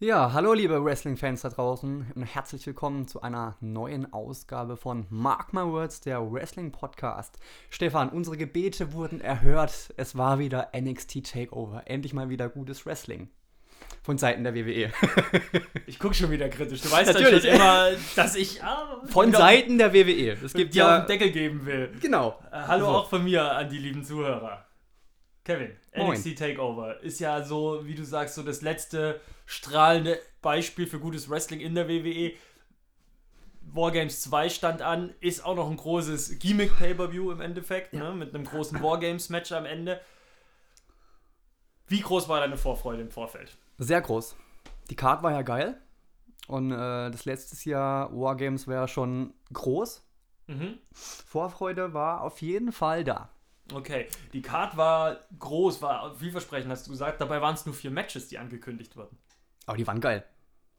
Ja, hallo liebe Wrestling-Fans da draußen und herzlich willkommen zu einer neuen Ausgabe von Mark My Words, der Wrestling-Podcast. Stefan, unsere Gebete wurden erhört. Es war wieder NXT Takeover. Endlich mal wieder gutes Wrestling. Von Seiten der WWE. Ich gucke schon wieder kritisch. Du weißt Natürlich. Natürlich. immer, dass ich ah, Von wieder Seiten der WWE. Es gibt dir auf ja. den Deckel geben will. Genau. Äh, hallo So. auch von mir an die lieben Zuhörer. Kevin, Moin. NXT Takeover ist ja so, wie du sagst, so das letzte strahlende Beispiel für gutes Wrestling in der WWE. Wargames 2 stand an, ist auch noch ein großes Gimmick-Pay-Per-View im Endeffekt, ne, mit einem großen Wargames-Match am Ende. Wie groß war deine Vorfreude im Vorfeld? Sehr groß. Die Card war ja geil. Und äh, das letztes Jahr Wargames war ja schon groß. Mhm. Vorfreude war auf jeden Fall da. Okay, die Card war groß, war vielversprechend, hast du gesagt. Dabei waren es nur vier Matches, die angekündigt wurden. Aber die waren geil.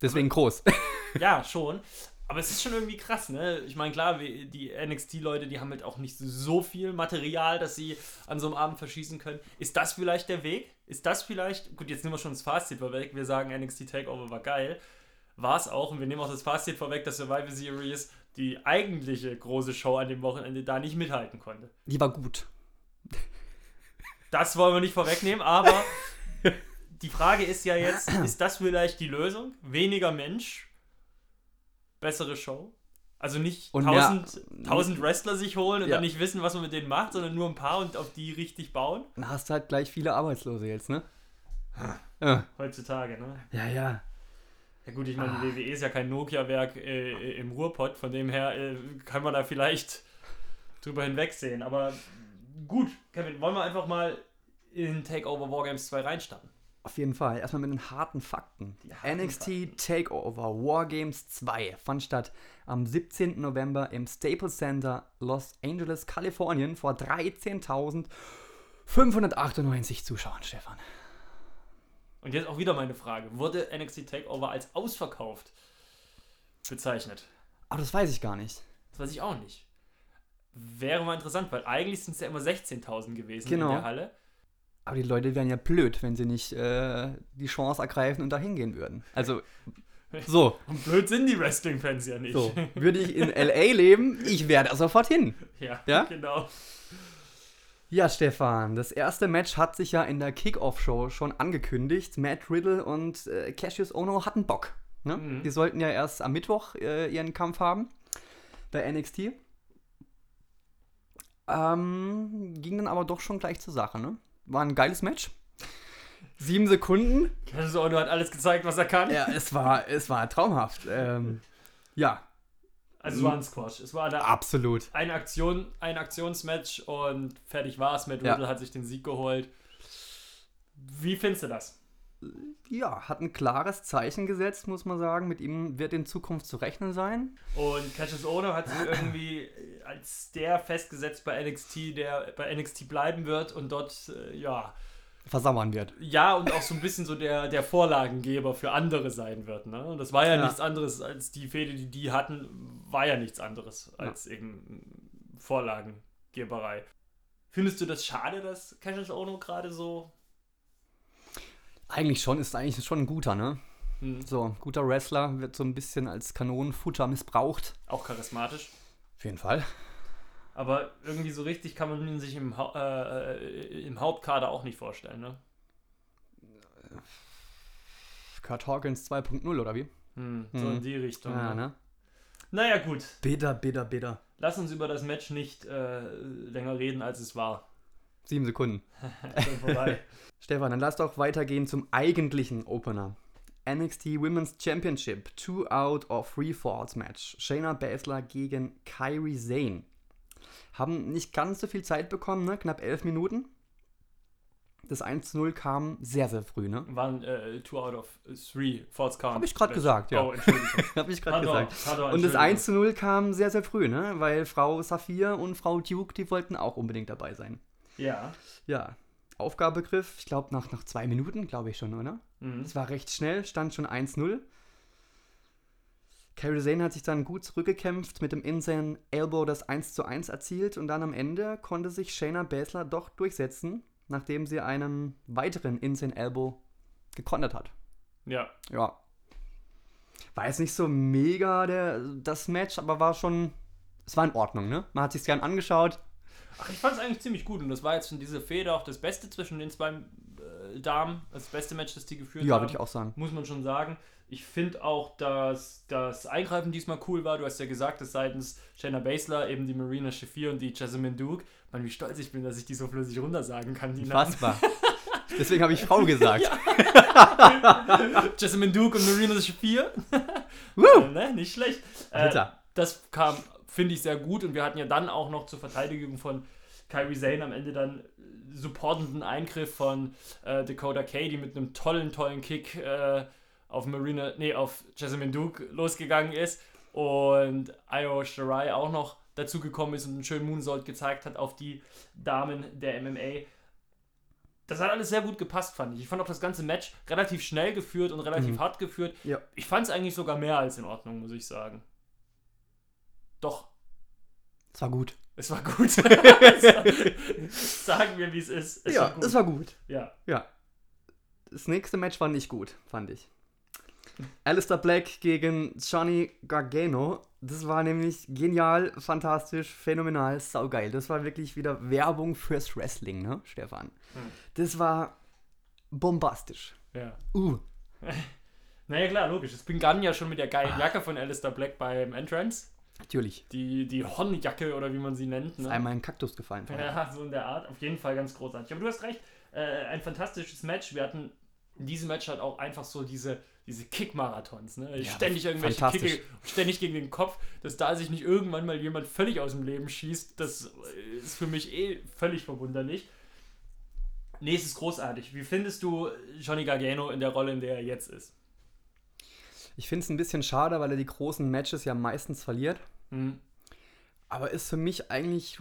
Deswegen groß. Ja, schon. Aber es ist schon irgendwie krass, ne? Ich meine, klar, die NXT-Leute, die haben halt auch nicht so viel Material, dass sie an so einem Abend verschießen können. Ist das vielleicht der Weg? Ist das vielleicht, gut, jetzt nehmen wir schon das Fazit vorweg, wir sagen, NXT Takeover war geil. War es auch, und wir nehmen auch das Fazit vorweg, dass Survivor Series die eigentliche große Show an dem Wochenende da nicht mithalten konnte. Die war gut. Das wollen wir nicht vorwegnehmen, aber die Frage ist ja jetzt, ist das vielleicht die Lösung? Weniger Mensch, bessere Show? Also nicht Und tausend, mehr- tausend Wrestler sich holen und Ja. dann nicht wissen, was man mit denen macht, sondern nur ein paar und auf die richtig bauen? Dann hast du halt gleich viele Arbeitslose jetzt, ne? Ja, Heutzutage, ne? ja. ja. Ja gut, ich meine, Ah. die WWE ist ja kein Nokia-Werk äh, im Ruhrpott, von dem her äh, kann man da vielleicht drüber hinwegsehen. Aber gut, Kevin, wollen wir einfach mal in Takeover Wargames 2 reinstarten? Auf jeden Fall. Erstmal mit den harten Fakten. Harten NXT Takeover Wargames 2 fand statt am 17. November im Staples Center Los Angeles, Kalifornien vor 13.598 Zuschauern, Stefan. Und jetzt auch wieder meine Frage. Wurde NXT Takeover als ausverkauft bezeichnet? Aber das weiß ich gar nicht. Das weiß ich auch nicht. Wäre mal interessant, weil eigentlich sind es ja immer 16.000 gewesen Genau. in der Halle. Aber die Leute wären ja blöd, wenn sie nicht äh, die Chance ergreifen und da hingehen würden. Also, so, Und blöd sind die Wrestling-Fans ja nicht. so. Würde ich in L.A. leben, ich wäre da sofort hin. Ja, Ja? genau. Ja, Stefan, das erste Match hat sich ja in der Kickoff-Show schon angekündigt. Matt Riddle und äh, Cassius Ono hatten Bock. Ne? Mhm. Die sollten ja erst am Mittwoch äh, ihren Kampf haben bei NXT. Ähm, ging dann aber doch schon gleich zur Sache. Ne? War ein geiles Match. Sieben Sekunden. Cassius Ohno hat alles gezeigt, was er kann. Ja, es war, es war traumhaft. Ähm, ja, Also es war ein Squash. Es war eine, absolut. eine Aktion, ein Aktionsmatch und fertig war es. Matt Ja. Riddle hat sich den Sieg geholt. Wie findest du das? Ja, hat ein klares Zeichen gesetzt, muss man sagen. Mit ihm wird in Zukunft zu rechnen sein. Und Cassius Ohno hat sich irgendwie als der festgesetzt bei NXT, der bei NXT bleiben wird und dort, äh, ja, Versauern wird. ja, und auch so ein bisschen so der, der Vorlagengeber für andere sein wird. Ne? Und das war ja, Ja. nichts anderes als die Fehde, die die hatten, war ja nichts anderes als eben Vorlagengeberei. Findest du das schade, dass Cassius Ohno gerade so. Eigentlich schon, ist eigentlich schon ein guter, ne? Hm, So, guter Wrestler wird so ein bisschen als Kanonenfutter missbraucht. auch charismatisch. Auf jeden Fall. Aber irgendwie so richtig kann man ihn sich im, Hau äh, äh, im Hauptkader auch nicht vorstellen, ne? Kurt Hawkins 2.0 oder wie? Hm, so Mhm. in die Richtung. Ja, ne? ne? Naja, gut. Bitter, bitter, bitter. Lass uns über das Match nicht äh, länger reden, als es war. Sieben Sekunden. Stefan, dann lass doch weitergehen zum eigentlichen Opener. NXT Women's Championship, Two Out of Three Falls Match. Shayna Baszler gegen Kyrie Zane. Haben nicht ganz so viel Zeit bekommen, ne? knapp elf Minuten. Das 1 zu 0 kam sehr, sehr früh, ne? Waren äh, two out of three False Count. Hab ich grad gesagt, ja. Oh, Entschuldigung. Habe ich gerade gesagt. pardon, Und das Entschuldigung. 1 zu 0 kam sehr, sehr früh, ne? Weil Frau Saphir und Frau Duke, die wollten auch unbedingt dabei sein. Ja. Ja, Aufgabegriff, ich glaube nach, nach zwei Minuten, glaube ich schon, oder? Mhm. Es war recht schnell, stand schon 1-0. Carrie Zane hat sich dann gut zurückgekämpft, mit dem Insane Elbow das 1 zu 1 erzielt und dann am Ende konnte sich Shayna Baszler doch durchsetzen, nachdem sie einen weiteren Insane Elbow gekontert hat. Ja. Ja, War jetzt nicht so mega der, das Match, aber war schon. Es war in Ordnung, ne? Man hat sich gern angeschaut. Ach, ich fand es eigentlich ziemlich gut und das war jetzt in dieser Feder auch das Beste zwischen den zwei äh, Damen. Das beste Match, das die geführt Ja, haben. würde ich auch sagen. Muss man schon sagen. Ich finde auch, dass das Eingreifen diesmal cool war. Du hast ja gesagt, dass seitens Shayna Baszler eben die Marina Shafir und die Jasmine Duke, man, wie stolz ich bin, dass ich die so flüssig runtersagen kann. Die. Fassbar. Deswegen habe ich Frau gesagt. Jasmine Duke und Marina Shafir. Woo! ne? Nicht schlecht. Äh, das kam, finde ich, sehr gut. Und wir hatten ja dann auch noch zur Verteidigung von Kyrie Zane am Ende dann supportenden Eingriff von äh, Dakota Katie mit einem tollen, tollen Kick äh, auf Marina, nee, auf Jasmine Duke losgegangen ist. Und Io Shirai auch noch dazu gekommen ist und einen schönen Moonsault gezeigt hat auf die Damen der MMA. Das hat alles sehr gut gepasst, fand ich. Ich fand auch das ganze Match relativ schnell geführt und relativ Mhm. hart geführt. Ja. Ich fand es eigentlich sogar mehr als in Ordnung, muss ich sagen. Doch, Es war gut. es war gut. Sagen wir, wie es ist. Es ja, war gut. es war gut. ja. Ja. Das nächste Match war nicht gut, fand ich. Alistair Black gegen Johnny Gargano. Das war nämlich genial, fantastisch, phänomenal, saugeil. Das war wirklich wieder Werbung fürs Wrestling, ne, Stefan? Hm. Das war bombastisch. ja. Uh, Naja, klar, logisch. Es begann ja schon mit der geilen Jacke von Alistair Black beim Entrance. Natürlich. Die, die Hornjacke oder wie man sie nennt. Ist Ne? einmal ein Kaktus gefallen. Ja, so in der Art. Auf jeden Fall ganz großartig. Aber du hast recht. Äh, ein fantastisches Match. Wir hatten in diesem Match halt auch einfach so diese, diese Kick-Marathons. Ne? Ja, ständig irgendwelche. Kicke, ständig gegen den Kopf, dass da sich nicht irgendwann mal jemand völlig aus dem Leben schießt. Das ist für mich eh völlig verwunderlich. Nee, es ist großartig. Wie findest du Johnny Gargano in der Rolle, in der er jetzt ist? Ich finde es ein bisschen schade, weil er die großen Matches ja meistens verliert. Hm. Aber ist für mich eigentlich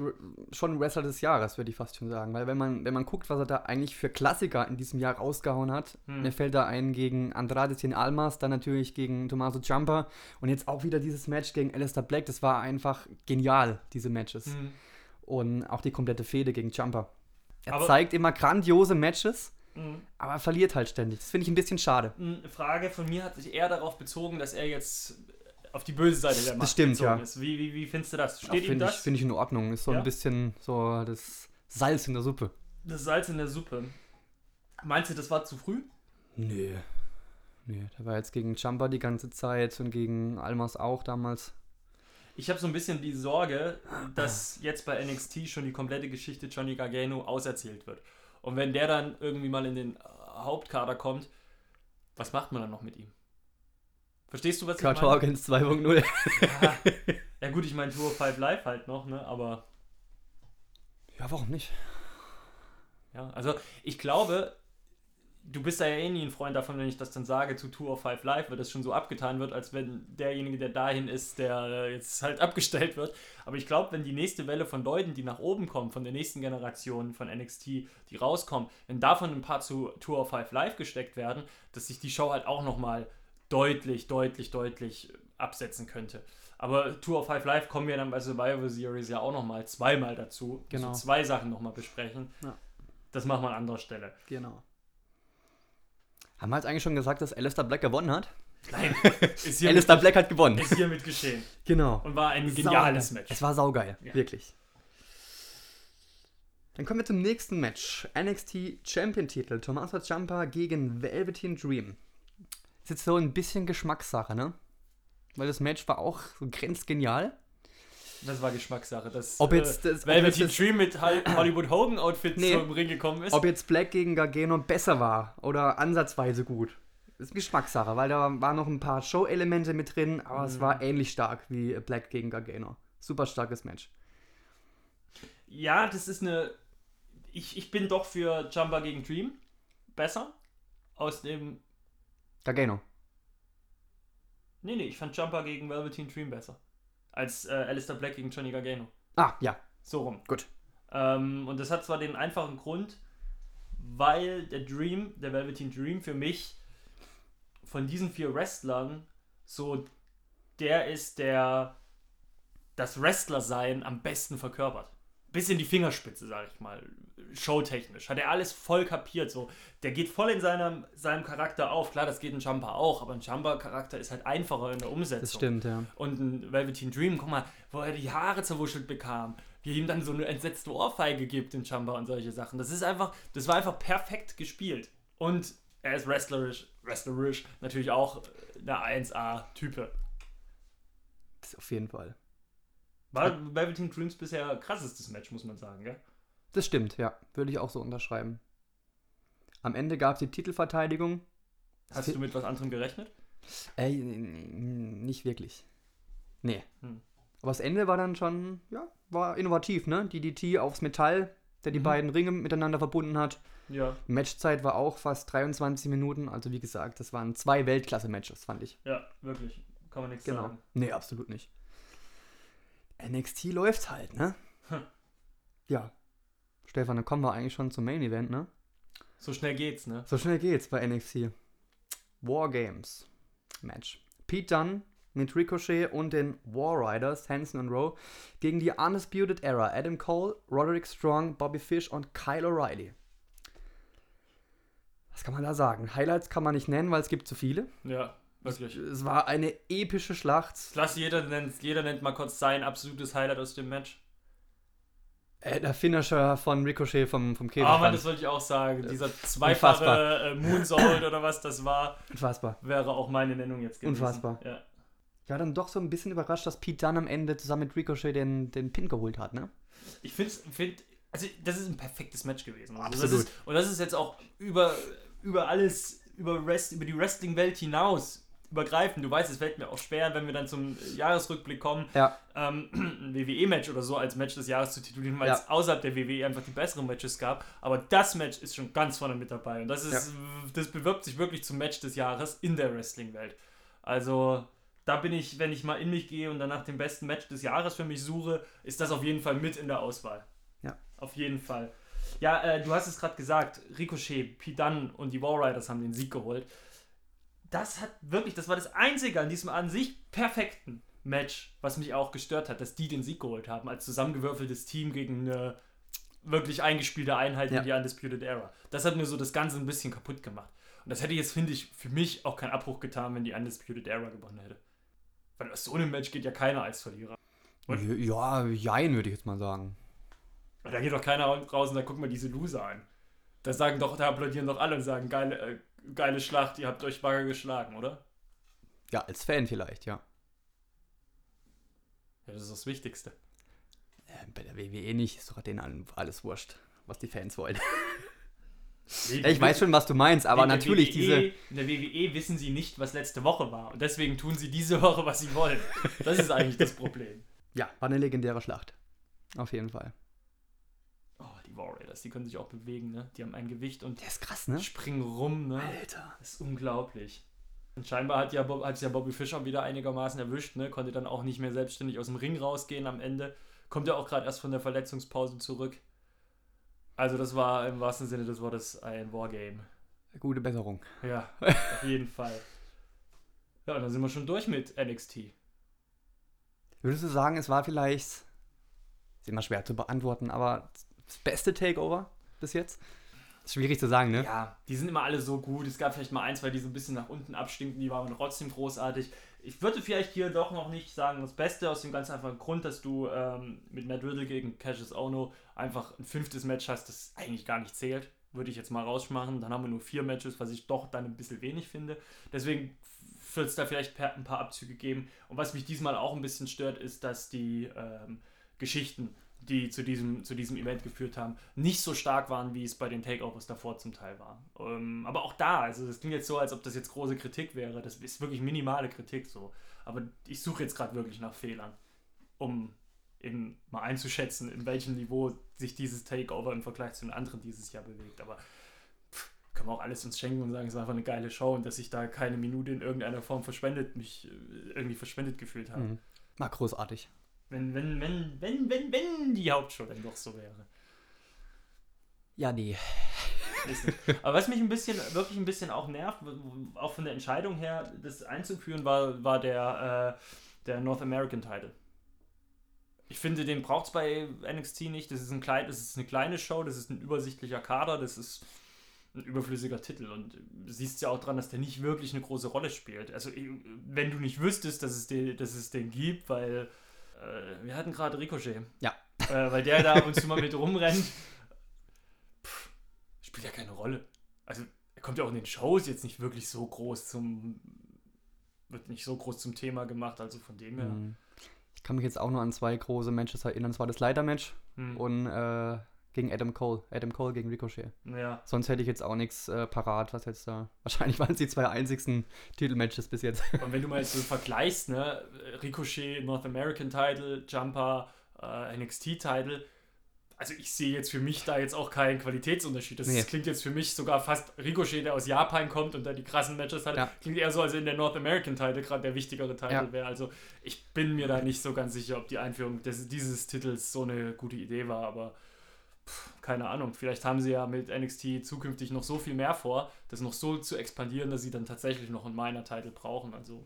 schon Wrestler des Jahres, würde ich fast schon sagen. Weil wenn man, wenn man guckt, was er da eigentlich für Klassiker in diesem Jahr rausgehauen hat, Hm. mir fällt da ein gegen Andrade Cien Almas, dann natürlich gegen Tommaso Ciampa und jetzt auch wieder dieses Match gegen Alistair Black. Das war einfach genial, diese Matches. Hm. Und auch die komplette Fehde gegen Ciampa. Er Aber- zeigt immer grandiose Matches, Hm. aber er verliert halt ständig. Das finde ich ein bisschen schade. Eine Frage von mir hat sich eher darauf bezogen, dass er jetzt auf die böse Seite der Macht stimmt, gezogen ja. ist. Wie, wie, wie findest du das? Steht ihm Finde ich, das? find ich in Ordnung. Ist so Ja? ein bisschen so das Salz in der Suppe. Das Salz in der Suppe. Meinst du, das war zu früh? Nö. Nö, der war jetzt gegen Champa die ganze Zeit und gegen Almas auch damals. Ich habe so ein bisschen die Sorge, dass jetzt bei NXT schon die komplette Geschichte Johnny Gargano auserzählt wird. Und wenn der dann irgendwie mal in den Hauptkader kommt, was macht man dann noch mit ihm? Verstehst du, was Kurt ich meine? Hawkins 2.0. Ja, ja gut, ich meine Tour 5 Live halt noch, ne? Aber Ja, warum nicht? Ja, also ich glaube, du bist da ja eh nie ein Freund davon, wenn ich das dann sage zu Tour of Five Live, weil das schon so abgetan wird, als wenn derjenige, der dahin ist, der jetzt halt abgestellt wird. Aber ich glaube, wenn die nächste Welle von Leuten, die nach oben kommen, von der nächsten Generation von NXT, die rauskommen, wenn davon ein paar zu Tour of Five Live gesteckt werden, dass sich die Show halt auch nochmal deutlich, deutlich, deutlich absetzen könnte. Aber Tour of Five Live kommen wir dann bei Survivor Series ja auch nochmal zweimal dazu. Genau. Also zwei Sachen nochmal besprechen. Ja. Das machen wir an anderer Stelle. Genau. Haben wir jetzt eigentlich schon gesagt, dass Alistair Black gewonnen hat? Nein, ist hier, Alistair Black hat gewonnen. ist hiermit geschehen. Genau. Und war ein geniales Saugeil. Match. Es war saugeil, Ja. wirklich. Dann kommen wir zum nächsten Match. NXT Champion-Titel. Tommaso Ciampa gegen Velveteen Dream. Ist jetzt so ein bisschen Geschmackssache, ne? Weil das Match war auch so grenzgenial. Das war Geschmackssache. Das, Ob jetzt das- ob Velveteen jetzt das- Dream mit Hol- Hollywood Hogan Outfit Nee. zum Ring gekommen ist. Ob jetzt Black gegen Gargano besser war oder ansatzweise gut. Ist Geschmackssache, weil da waren noch ein paar Show-Elemente mit drin, aber es war ähnlich stark wie Black gegen Gargano. Super starkes Match. Ja, das ist eine. Ich, ich bin doch für Jumper gegen Dream besser. Aus dem. Gargano. Nee, nee, ich fand Jumper gegen Velveteen Dream besser. Als äh, Alistair Black gegen Johnny Gargano. Ah, ja, So rum. gut. Ähm, und das hat zwar den einfachen Grund, weil der Dream, der Velveteen Dream für mich von diesen vier Wrestlern so der ist, der das Wrestler-Sein am besten verkörpert. Bis in die Fingerspitze, sag ich mal, showtechnisch. Hat er alles voll kapiert. So. Der geht voll in seinem, seinem Charakter auf. Klar, das geht ein Jumper auch, aber ein Jumper-Charakter ist halt einfacher in der Umsetzung. Das stimmt, ja. Und ein Velveteen Dream, guck mal, wo er die Haare zerwuschelt bekam, wie ihm dann so eine entsetzte Ohrfeige gibt in Jumper und solche Sachen. Das ist einfach, das war einfach perfekt gespielt. Und er ist wrestlerisch, wrestlerisch natürlich auch eine 1A-Type. Das auf jeden Fall. War Velveteen Dreams bisher krassestes Match, muss man sagen, gell? Das stimmt, ja. Würde ich auch so unterschreiben. Am Ende gab es die Titelverteidigung. Hast du mit was anderem gerechnet? Äh, nicht wirklich. Nee. Hm. Aber das Ende war dann schon, ja, war innovativ, ne? DDT aufs Metall, der die Mhm. beiden Ringe miteinander verbunden hat. Ja. Matchzeit war auch fast 23 Minuten. Also wie gesagt, das waren zwei Weltklasse-Matches, fand ich. Ja, wirklich. Kann man nichts Genau. sagen. Nee, absolut nicht. NXT läuft halt, ne? Hm. Ja. Stefan, dann kommen wir eigentlich schon zum Main Event, ne? So schnell geht's, ne? So schnell geht's bei NXT. War Games Match. Pete Dunne mit Ricochet und den War Riders, Hanson und Rowe, gegen die Undisputed Era, Adam Cole, Roderick Strong, Bobby Fish und Kyle O'Reilly. Was kann man da sagen? Highlights kann man nicht nennen, weil es gibt zu viele. Ja, wirklich. Es war eine epische Schlacht. Lass jeder nennt, jeder nennt mal kurz sein absolutes Highlight aus dem Match. Äh, der Finisher von Ricochet vom, vom Ah, Käfig. Mann, das wollte ich auch sagen. Dieser Unfassbar. zweifache äh, Moonsault oder was das war, Unfassbar. wäre auch meine Nennung jetzt gewesen. Unfassbar. Ja. Ich war dann doch so ein bisschen überrascht, dass Pete Dunne am Ende zusammen mit Ricochet den, den Pin geholt hat, ne? Ich finde, find, also das ist ein perfektes Match gewesen. Also Absolut. Das ist, und das ist jetzt auch über, über alles, über, Rest, über die Wrestling-Welt hinaus übergreifend. Du weißt, es fällt mir auch schwer, wenn wir dann zum Jahresrückblick kommen, Ja. ähm, ein WWE-Match oder so als Match des Jahres zu titulieren, weil Ja. es außerhalb der WWE einfach die besseren Matches gab. Aber das Match ist schon ganz vorne mit dabei. Und das ist, das bewirbt sich wirklich zum Match des Jahres in der Wrestling-Welt. Also, da bin ich, wenn ich mal in mich gehe und dann nach dem besten Match des Jahres für mich suche, ist das auf jeden Fall mit in der Auswahl. Ja. Auf jeden Fall. Ja, äh, du hast es gerade gesagt, Ricochet, Dunne und die War Riders haben den Sieg geholt. Das hat wirklich, das war das Einzige an diesem an sich perfekten Match, was mich auch gestört hat, dass die den Sieg geholt haben, als zusammengewürfeltes Team gegen eine wirklich eingespielte Einheit Ja. in die Undisputed Era. Das hat mir so das Ganze ein bisschen kaputt gemacht. Und das hätte jetzt, finde ich, für mich auch keinen Abbruch getan, wenn die Undisputed Era gewonnen hätte. Weil aus so einem Match geht ja keiner als Verlierer. Und- Ja, jein, würde ich jetzt mal sagen. Da geht doch keiner raus und da guck mal diese Loser an. Da sagen doch, da applaudieren doch alle und sagen, geile, äh, geile Schlacht, ihr habt euch Bagger geschlagen, oder? Ja, als Fan vielleicht, ja. Ja, das ist das Wichtigste. Äh, bei der WWE nicht, ist doch denen alles wurscht, was die Fans wollen. Nee, Ja, ich weiß schon, was du meinst, aber der natürlich WWE, diese. In der WWE wissen sie nicht, was letzte Woche war. Und deswegen tun sie diese Woche, was sie wollen. Das ist eigentlich das Problem. Ja, war eine legendäre Schlacht. Auf jeden Fall. Die Warriors, die können sich auch bewegen, ne? Die haben ein Gewicht und Der ist krass, ne? springen rum, ne? Alter. Das ist unglaublich. Und scheinbar hat ja, Bob, hat ja Bobby Fischer wieder einigermaßen erwischt, ne? Konnte dann auch nicht mehr selbstständig aus dem Ring rausgehen am Ende. Kommt ja auch gerade erst von der Verletzungspause zurück. Also das war im wahrsten Sinne des Wortes ein Wargame. Gute Besserung. Ja, auf jeden Fall. Ja, und dann sind wir schon durch mit NXT. Würdest du sagen, es war vielleicht. Ist immer schwer zu beantworten, aber das beste Takeover bis jetzt? Schwierig zu sagen, ne? Ja, die sind immer alle so gut. Es gab vielleicht mal ein, zwei, die so ein bisschen nach unten abstinken, die waren trotzdem großartig. Ich würde vielleicht hier doch noch nicht sagen, das Beste aus dem ganz einfachen Grund, dass du ähm, mit Matt Riddle gegen Cassius Ono einfach ein fünftes Match hast, das eigentlich gar nicht zählt. Würde ich jetzt mal rausmachen. Dann haben wir nur vier Matches, was ich doch dann ein bisschen wenig finde. Deswegen wird es da vielleicht ein paar Abzüge geben. Und was mich diesmal auch ein bisschen stört, ist, dass die ähm, Geschichten, die zu diesem, zu diesem Event geführt haben, nicht so stark waren, wie es bei den Takeovers davor zum Teil war. Ähm, aber auch da, also das klingt jetzt so, als ob das jetzt große Kritik wäre. Das ist wirklich minimale Kritik so. Aber ich suche jetzt gerade wirklich nach Fehlern, um eben mal einzuschätzen, in welchem Niveau sich dieses Takeover im Vergleich zu den anderen dieses Jahr bewegt. Aber pff, können wir auch alles uns schenken und sagen, es war einfach eine geile Show und dass ich da keine Minute in irgendeiner Form verschwendet, mich äh, irgendwie verschwendet gefühlt habe. Mhm. War großartig. Wenn, wenn, wenn, wenn, wenn, wenn die Hauptshow dann doch so wäre. Ja, nee. Aber was mich ein bisschen, wirklich ein bisschen auch nervt, auch von der Entscheidung her, das einzuführen, war, war der, äh, der North American Title. Ich finde, den braucht es bei NXT nicht. Das ist, ein klein, das ist eine kleine Show, das ist ein übersichtlicher Kader, das ist ein überflüssiger Titel. Und du siehst ja auch dran, dass der nicht wirklich eine große Rolle spielt. Also, wenn du nicht wüsstest, dass es den, dass es den gibt, weil äh, wir hatten gerade Ricochet. Ja. Äh, weil der da ab und zu mal mit rumrennt. Pff, spielt ja keine Rolle. Also, er kommt ja auch in den Shows jetzt nicht wirklich so groß zum. Wird nicht so groß zum Thema gemacht, also von dem her. Mhm. Ich kann mich jetzt auch nur an zwei große Matches erinnern. Das war das Leitermatch Hm. und äh, gegen Adam Cole. Adam Cole gegen Ricochet. Ja. Sonst hätte ich jetzt auch nichts äh, parat, was jetzt da. Wahrscheinlich waren es die zwei einzigsten Titelmatches bis jetzt. Und wenn du mal jetzt so vergleichst, ne, Ricochet, North American Title, Jumper, äh, NXT Title, also ich sehe jetzt für mich da jetzt auch keinen Qualitätsunterschied. Das Nee. klingt jetzt für mich sogar fast Ricochet, der aus Japan kommt und da die krassen Matches hat, Ja. klingt eher so, als wenn der North American Title gerade der wichtigere Title Ja. wäre. Also ich bin mir da nicht so ganz sicher, ob die Einführung des, dieses Titels so eine gute Idee war, aber keine Ahnung. Vielleicht haben sie ja mit NXT zukünftig noch so viel mehr vor, das noch so zu expandieren, dass sie dann tatsächlich noch einen Minor-Title brauchen. Also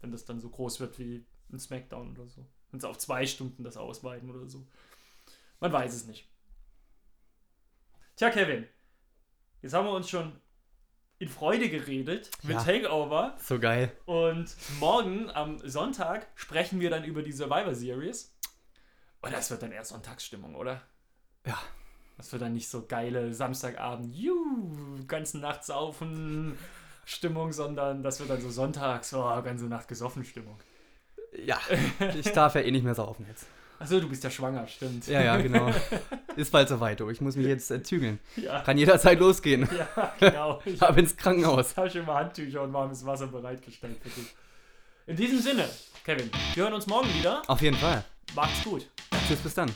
wenn das dann so groß wird wie ein SmackDown oder so. Wenn sie auf zwei Stunden das ausweiten oder so. Man weiß es nicht. Tja, Kevin, jetzt haben wir uns schon in Freude geredet mit Ja. Takeover So geil. und morgen am Sonntag sprechen wir dann über die Survivor Series. Und das wird dann eher Sonntagsstimmung, oder? Ja. Das wird dann nicht so geile Samstagabend, juhu, ganze Nacht saufen Stimmung, sondern das wird dann so Sonntags, oh, ganze Nacht gesoffen Stimmung. Ja, ich darf ja eh nicht mehr saufen jetzt. Achso, du bist ja schwanger, stimmt. Ja, ja, genau. Ist bald soweit, du. Ich muss mich jetzt äh, zügeln. Ja, Kann jederzeit losgehen. ja genau. Ich Ab ins Krankenhaus. habe schon mal Handtücher und warmes Wasser bereitgestellt für dich. In diesem Sinne, Kevin, wir hören uns morgen wieder. Auf jeden Fall. Macht's gut. Tschüss, bis dann.